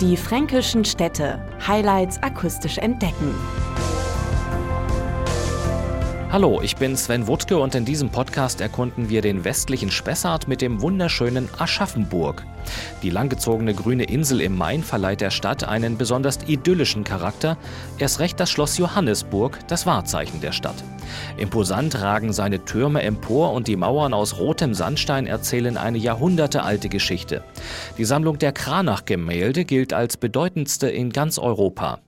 Die fränkischen Städte. Highlights akustisch entdecken. Hallo, ich bin Sven Wuttke und in diesem Podcast erkunden wir den westlichen Spessart mit dem wunderschönen Aschaffenburg. Die langgezogene grüne Insel im Main verleiht der Stadt einen besonders idyllischen Charakter, erst recht das Schloss Johannesburg, das Wahrzeichen der Stadt. Imposant ragen seine Türme empor und die Mauern aus rotem Sandstein erzählen eine jahrhundertealte Geschichte. Die Sammlung der Kranach-Gemälde gilt als bedeutendste in ganz Europa.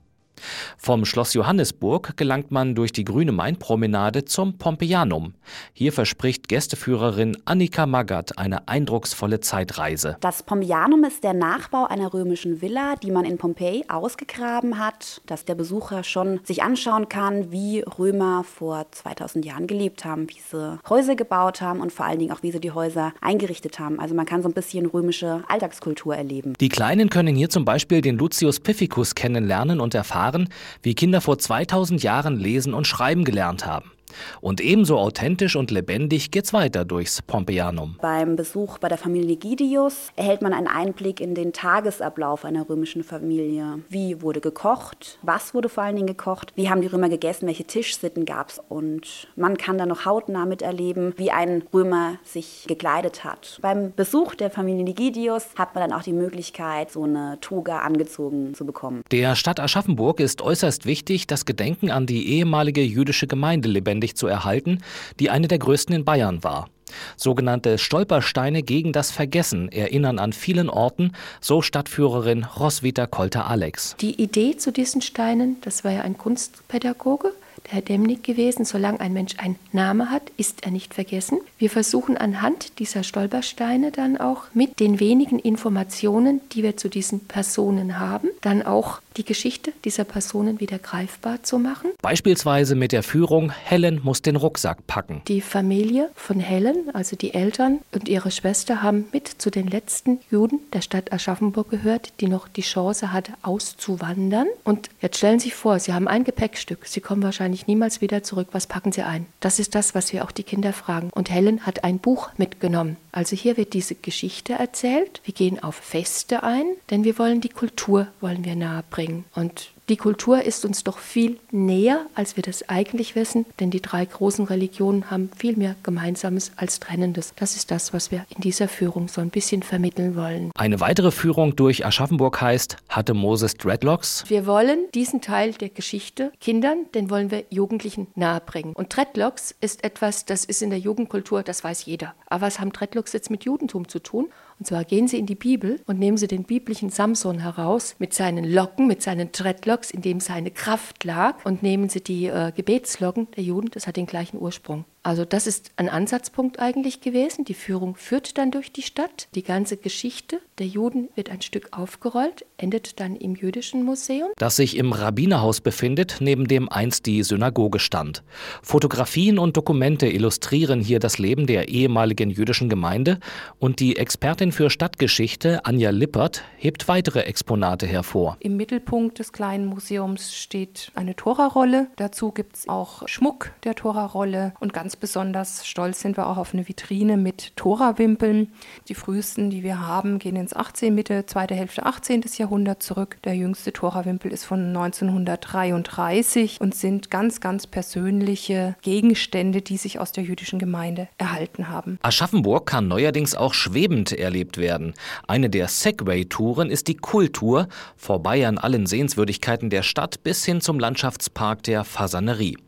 Vom Schloss Johannesburg gelangt man durch die grüne Mainpromenade zum Pompeianum. Hier verspricht Gästeführerin Annika Magath eine eindrucksvolle Zeitreise. Das Pompeianum ist der Nachbau einer römischen Villa, die man in Pompeji ausgegraben hat, dass der Besucher schon sich anschauen kann, wie Römer vor 2000 Jahren gelebt haben, wie sie Häuser gebaut haben und vor allen Dingen auch, wie sie die Häuser eingerichtet haben. Also man kann so ein bisschen römische Alltagskultur erleben. Die Kleinen können hier zum Beispiel den Lucius Pificus kennenlernen und erfahren, erfahren, wie Kinder vor 2000 Jahren lesen und schreiben gelernt haben. Und ebenso authentisch und lebendig geht's weiter durchs Pompeianum. Beim Besuch bei der Familie Gidius erhält man einen Einblick in den Tagesablauf einer römischen Familie. Wie wurde gekocht? Was wurde vor allen Dingen gekocht? Wie haben die Römer gegessen? Welche Tischsitten gab es? Und man kann dann noch hautnah miterleben, wie ein Römer sich gekleidet hat. Beim Besuch der Familie Gidius hat man dann auch die Möglichkeit, so eine Toga angezogen zu bekommen. Der Stadt Aschaffenburg ist äußerst wichtig, das Gedenken an die ehemalige jüdische Gemeinde lebendig lebendig zu erhalten, die eine der größten in Bayern war. Sogenannte Stolpersteine gegen das Vergessen erinnern an vielen Orten, so Stadtführerin Roswitha Kolter-Alex. Die Idee zu diesen Steinen, das war ja ein Kunstpädagoge, der Herr Demnig gewesen. Solange ein Mensch einen Namen hat, ist er nicht vergessen. Wir versuchen anhand dieser Stolpersteine dann auch mit den wenigen Informationen, die wir zu diesen Personen haben, dann auch die Geschichte dieser Personen wieder greifbar zu machen. Beispielsweise mit der Führung Helen muss den Rucksack packen. Die Familie von Helen, also die Eltern und ihre Schwester, haben mit zu den letzten Juden der Stadt Aschaffenburg gehört, die noch die Chance hatte, auszuwandern. Und jetzt stellen Sie sich vor, Sie haben ein Gepäckstück. Sie kommen wahrscheinlich niemals wieder zurück. Was packen Sie ein? Das ist das, was wir auch die Kinder fragen. Und Helen hat ein Buch mitgenommen. Also hier wird diese Geschichte erzählt. Wir gehen auf Feste ein, denn wir wollen die Kultur wollen wir nahe bringen. Und die Kultur ist uns doch viel näher, als wir das eigentlich wissen, denn die drei großen Religionen haben viel mehr Gemeinsames als Trennendes. Das ist das, was wir in dieser Führung so ein bisschen vermitteln wollen. Eine weitere Führung durch Aschaffenburg heißt, hatte Moses Dreadlocks? Wir wollen diesen Teil der Geschichte Kindern, den wollen wir Jugendlichen nahebringen. Und Dreadlocks ist etwas, das ist in der Jugendkultur, das weiß jeder. Aber was haben Dreadlocks jetzt mit Judentum zu tun? Und zwar gehen Sie in die Bibel und nehmen Sie den biblischen Samson heraus mit seinen Locken, mit seinen Dreadlocks, in dem seine Kraft lag, und nehmen Sie die äh, Gebetslocken der Juden, das hat den gleichen Ursprung. Also das ist ein Ansatzpunkt eigentlich gewesen. Die Führung führt dann durch die Stadt. Die ganze Geschichte der Juden wird ein Stück aufgerollt, endet dann im jüdischen Museum. Das sich im Rabbinerhaus befindet, neben dem einst die Synagoge stand. Fotografien und Dokumente illustrieren hier das Leben der ehemaligen jüdischen Gemeinde und die Expertin für Stadtgeschichte Anja Lippert hebt weitere Exponate hervor. Im Mittelpunkt des kleinen Museums steht eine Torarolle. Dazu gibt es auch Schmuck der Torarolle und ganz Ganz besonders stolz sind wir auch auf eine Vitrine mit Tora-Wimpeln. Die frühesten, die wir haben, gehen ins 18. Mitte, zweite Hälfte 18. Jahrhundert zurück. Der jüngste Tora-Wimpel ist von 1933 und sind ganz, ganz persönliche Gegenstände, die sich aus der jüdischen Gemeinde erhalten haben. Aschaffenburg kann neuerdings auch schwebend erlebt werden. Eine der Segway-Touren ist die Kultur, vorbei an allen Sehenswürdigkeiten der Stadt bis hin zum Landschaftspark der Fasanerie.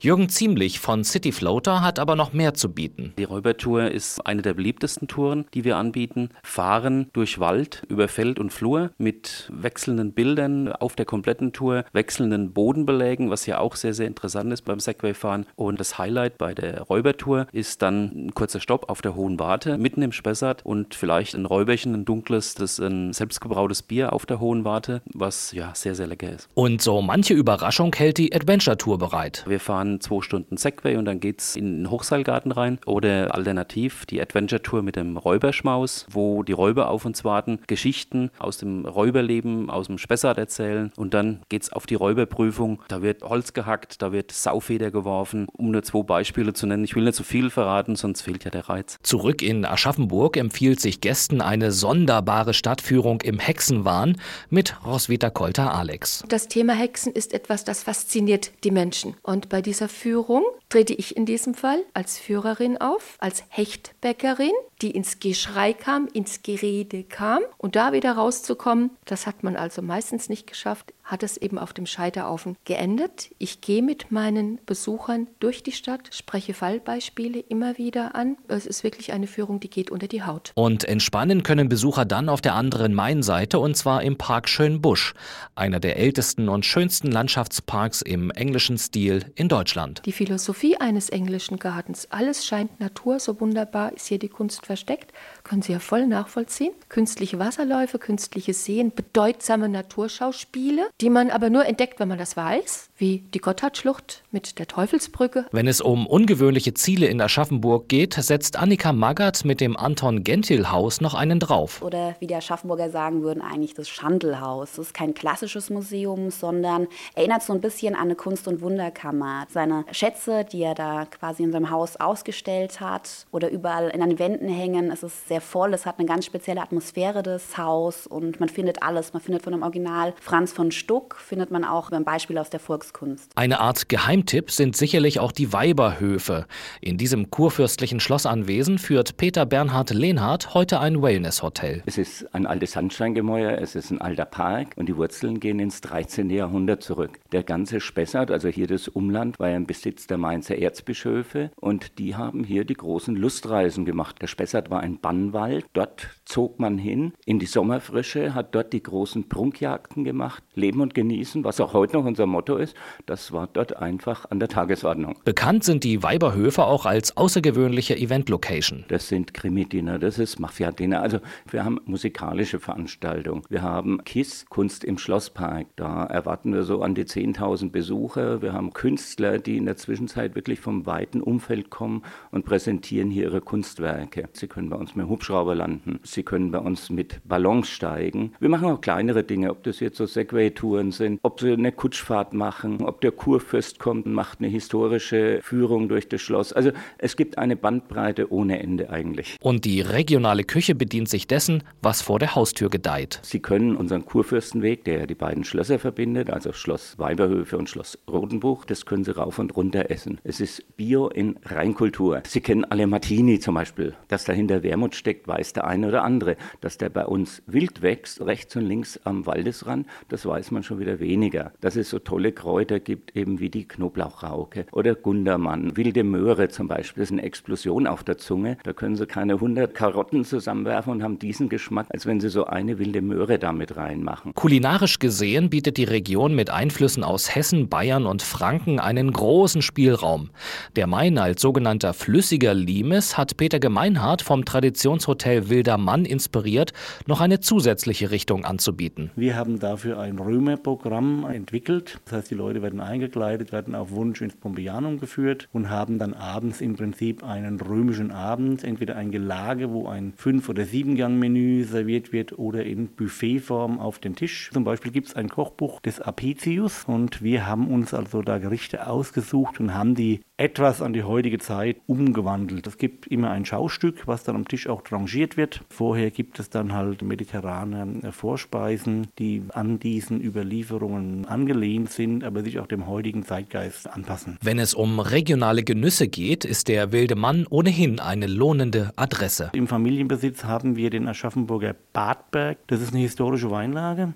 Jürgen Ziemlich von City Floater hat aber noch mehr zu bieten. Die Räubertour ist eine der beliebtesten Touren, die wir anbieten. Fahren durch Wald, über Feld und Flur mit wechselnden Bildern auf der kompletten Tour, wechselnden Bodenbelägen, was ja auch sehr, sehr interessant ist beim Segway-Fahren. Und das Highlight bei der Räubertour ist dann ein kurzer Stopp auf der Hohen Warte, mitten im Spessart und vielleicht ein Räuberchen, ein dunkles, das ein selbstgebrautes Bier auf der Hohen Warte, was ja sehr, sehr lecker ist. Und so manche Überraschung hält die Adventure Tour bereit. Wir fahren zwei Stunden Segway und dann geht es in den Hochseilgarten rein. Oder alternativ die Adventure Tour mit dem Räuberschmaus, wo die Räuber auf uns warten, Geschichten aus dem Räuberleben, aus dem Spessart erzählen. Und dann geht es auf die Räuberprüfung. Da wird Holz gehackt, da wird Saufeder geworfen, um nur zwei Beispiele zu nennen. Ich will nicht so viel verraten, sonst fehlt ja der Reiz. Zurück in Aschaffenburg empfiehlt sich Gästen eine sonderbare Stadtführung im Hexenwahn mit Roswitha Kolter-Alex. Das Thema Hexen ist etwas, das fasziniert die Menschen. Und bei dieser Führung trete ich in diesem Fall als Führerin auf, als Hechtbäckerin, die ins Geschrei kam, ins Gerede kam. Und da wieder rauszukommen, das hat man also meistens nicht geschafft, hat es eben auf dem Scheiterhaufen geendet. Ich gehe mit meinen Besuchern durch die Stadt, spreche Fallbeispiele immer wieder an. Es ist wirklich eine Führung, die geht unter die Haut. Und entspannen können Besucher dann auf der anderen Mainseite und zwar im Park Schönbusch, einer der ältesten und schönsten Landschaftsparks im englischen Stil in Deutschland. Die Philosophie eines englischen Gartens, alles scheint Natur, so wunderbar ist hier die Kunst versteckt, können Sie ja voll nachvollziehen. Künstliche Wasserläufe, künstliche Seen, bedeutsame Naturschauspiele, die man aber nur entdeckt, wenn man das weiß, wie die Gotthardschlucht mit der Teufelsbrücke. Wenn es um ungewöhnliche Ziele in Aschaffenburg geht, setzt Annika Magath mit dem Anton Gentil Haus noch einen drauf. Oder wie die Aschaffenburger sagen würden, eigentlich das Schandelhaus. Das ist kein klassisches Museum, sondern erinnert so ein bisschen an eine Kunst- und Wunderkammer. Seine Schätze, die er da quasi in seinem Haus ausgestellt hat oder überall in den Wänden hängen, es ist sehr voll, es hat eine ganz spezielle Atmosphäre, das Haus und man findet alles. Man findet von dem Original Franz von Stuck, findet man auch ein Beispiel aus der Volkskunst. Eine Art Geheimtipp sind sicherlich auch die Weiberhöfe. In diesem kurfürstlichen Schlossanwesen führt Peter Bernhard Lehnhardt heute ein Wellness-Hotel. Es ist ein altes Sandsteingemäuer, es ist ein alter Park und die Wurzeln gehen ins 13. Jahrhundert zurück. Der ganze Spessart, also hier das Umland, war ja im Besitz der Mainzer Erzbischöfe und die haben hier die großen Lustreisen gemacht. Der Spessart war ein Bannwald, dort zog man hin in die Sommerfrische, hat dort die großen Prunkjagden gemacht, Leben und Genießen, was auch heute noch unser Motto ist, das war dort einfach an der Tagesordnung. Bekannt sind die Weiberhöfe auch als außergewöhnliche Event-Location. Das sind Krimi-Dinner, das ist Mafia-Dinner. Also wir haben musikalische Veranstaltungen. Wir haben KISS, Kunst im Schlosspark. Da erwarten wir so an die 10.000 Besucher. Wir haben Künstler, die in der Zwischenzeit wirklich vom weiten Umfeld kommen und präsentieren hier ihre Kunstwerke. Sie können bei uns mit Hubschrauber landen. Sie können bei uns mit Ballons steigen. Wir machen auch kleinere Dinge, ob das jetzt so Segway-Touren sind, ob sie eine Kutschfahrt machen, ob der Kurfürst kommt und macht eine historische Führung durch das Schloss. Also es gibt eine Bandbreite ohne Ende eigentlich. Und die regionale Küche bedient sich dessen, was vor der Haustür gedeiht. Sie können unseren Kurfürstenweg, der die beiden Schlösser verbindet, also Schloss Weiberhöfe und Schloss Rotenbuch, das können Sie rauf und runter essen. Es ist Bio in Reinkultur. Sie kennen alle Martini zum Beispiel. Dass dahinter Wermut steckt, weiß der eine oder andere. Dass der bei uns wild wächst, rechts und links am Waldesrand, das weiß man schon wieder weniger. Dass es so tolle Kräuter gibt, eben wie die Knoblauchrauke oder Gundermann, wilde Möhre zum Beispiel. Das ist eine Explosion auf der Zunge. Da können Sie keine 100 Karotten zusammenwerfen und haben diesen Geschmack, als wenn Sie so eine wilde Möhre damit reinmachen. Kulinarisch gesehen bietet die Region mit Einflüssen aus Hessen, Bayern und Franken einen großen Spielraum. Der Main als sogenannter flüssiger Limes hat Peter Gemeinhardt vom Traditionshotel Wilder Mann inspiriert, noch eine zusätzliche Richtung anzubieten. Wir haben dafür ein Römerprogramm entwickelt. Das heißt, die Leute werden eingekleidet, werden auf Wunsch ins Pompeianum geführt und haben dann abends im Prinzip einen römischen Abend, entweder ein Gelage, wo ein Fünf- oder Siebengang-Menü serviert wird oder in Buffetform auf den Tisch. Zum Beispiel gibt es ein Kochbuch des Apicius und wir haben uns also da Gerichte ausgesucht und haben die etwas an die heutige Zeit umgewandelt. Es gibt immer ein Schaustück, was dann am Tisch auch rangiert wird. Vorher gibt es dann halt mediterrane äh, Vorspeisen, die an diesen Überlieferungen angelehnt sind, aber sich auch dem heutigen Zeitgeist anpassen. Wenn es um regionale Genüsse geht, ist der Wilde Mann ohnehin eine lohnende Adresse. Im Familienbesitz haben wir den Aschaffenburger Badberg. Das ist eine historische Weinlage.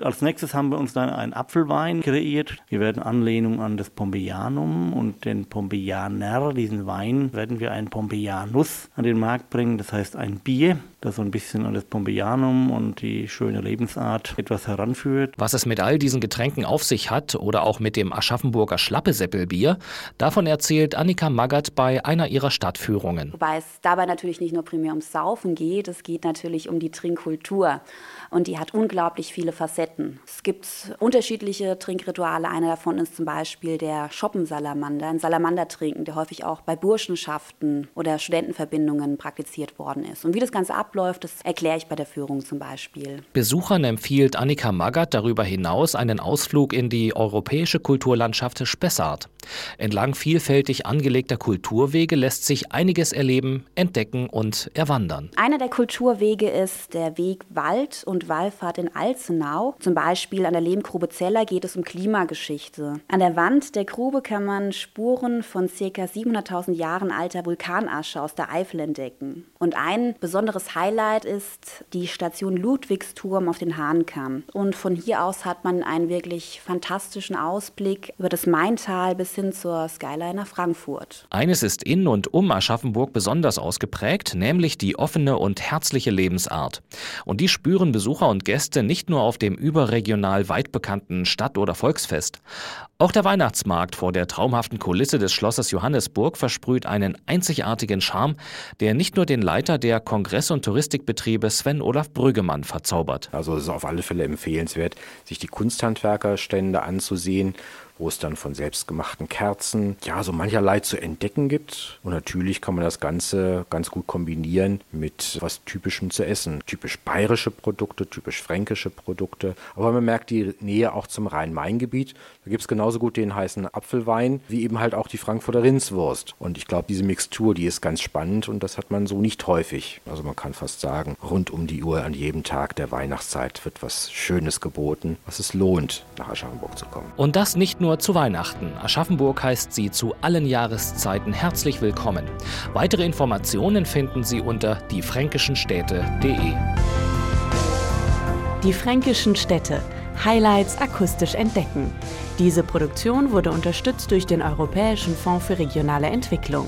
Als nächstes haben wir uns dann einen Apfelwein kreiert. Wir werden Anlehnung an das Pompeianum und den Pompeianum Pompeianer, diesen Wein, werden wir einen Pompeianus an den Markt bringen. Das heißt ein Bier, das so ein bisschen an das Pompeianum und die schöne Lebensart etwas heranführt. Was es mit all diesen Getränken auf sich hat oder auch mit dem Aschaffenburger Schlappesäppelbier, davon erzählt Annika Magath bei einer ihrer Stadtführungen. Wobei es dabei natürlich nicht nur primär ums Saufen geht, es geht natürlich um die Trinkkultur und die hat unglaublich viele Facetten. Es gibt unterschiedliche Trinkrituale. Einer davon ist zum Beispiel der Schoppensalamander, ein Salamander trinken, der häufig auch bei Burschenschaften oder Studentenverbindungen praktiziert worden ist. Und wie das Ganze abläuft, das erkläre ich bei der Führung zum Beispiel. Besuchern empfiehlt Annika Magath darüber hinaus einen Ausflug in die europäische Kulturlandschaft Spessart. Entlang vielfältig angelegter Kulturwege lässt sich einiges erleben, entdecken und erwandern. Einer der Kulturwege ist der Weg Wald und Wallfahrt in Alzenau. Zum Beispiel an der Lehmgrube Zeller geht es um Klimageschichte. An der Wand der Grube kann man Spuren von ca. 700.000 Jahren alter Vulkanasche aus der Eifel entdecken. Und ein besonderes Highlight ist die Station Ludwigsturm auf den Hahnkamm. Und von hier aus hat man einen wirklich fantastischen Ausblick über das Maintal bis hin zur Skyliner Frankfurt. Eines ist in und um Aschaffenburg besonders ausgeprägt, nämlich die offene und herzliche Lebensart. Und die spüren Besucher und Gäste nicht nur auf dem überregional weit bekannten Stadt- oder Volksfest. Auch der Weihnachtsmarkt vor der traumhaften Kulisse des Schlosses Johannesburg versprüht einen einzigartigen Charme, der nicht nur den Leiter der Kongress- und Touristikbetriebe Sven Olaf Brüggemann verzaubert. Also es ist auf alle Fälle empfehlenswert, sich die Kunsthandwerkerstände anzusehen wo es dann von selbstgemachten Kerzen, ja, so mancherlei zu entdecken gibt. Und natürlich kann man das Ganze ganz gut kombinieren mit was Typischem zu essen. Typisch bayerische Produkte, typisch fränkische Produkte. Aber man merkt die Nähe auch zum Rhein-Main-Gebiet. Da gibt es genauso gut den heißen Apfelwein, wie eben halt auch die Frankfurter Rindswurst. Und ich glaube, diese Mixtur, die ist ganz spannend und das hat man so nicht häufig. Also man kann fast sagen, rund um die Uhr an jedem Tag der Weihnachtszeit wird was Schönes geboten, was es lohnt, nach Aschaffenburg zu kommen. Und das nicht nur zu Weihnachten. Aschaffenburg heißt Sie zu allen Jahreszeiten herzlich willkommen. Weitere Informationen finden Sie unter diefränkischenstädte.de. Die fränkischen Städte. Highlights akustisch entdecken. Diese Produktion wurde unterstützt durch den Europäischen Fonds für regionale Entwicklung.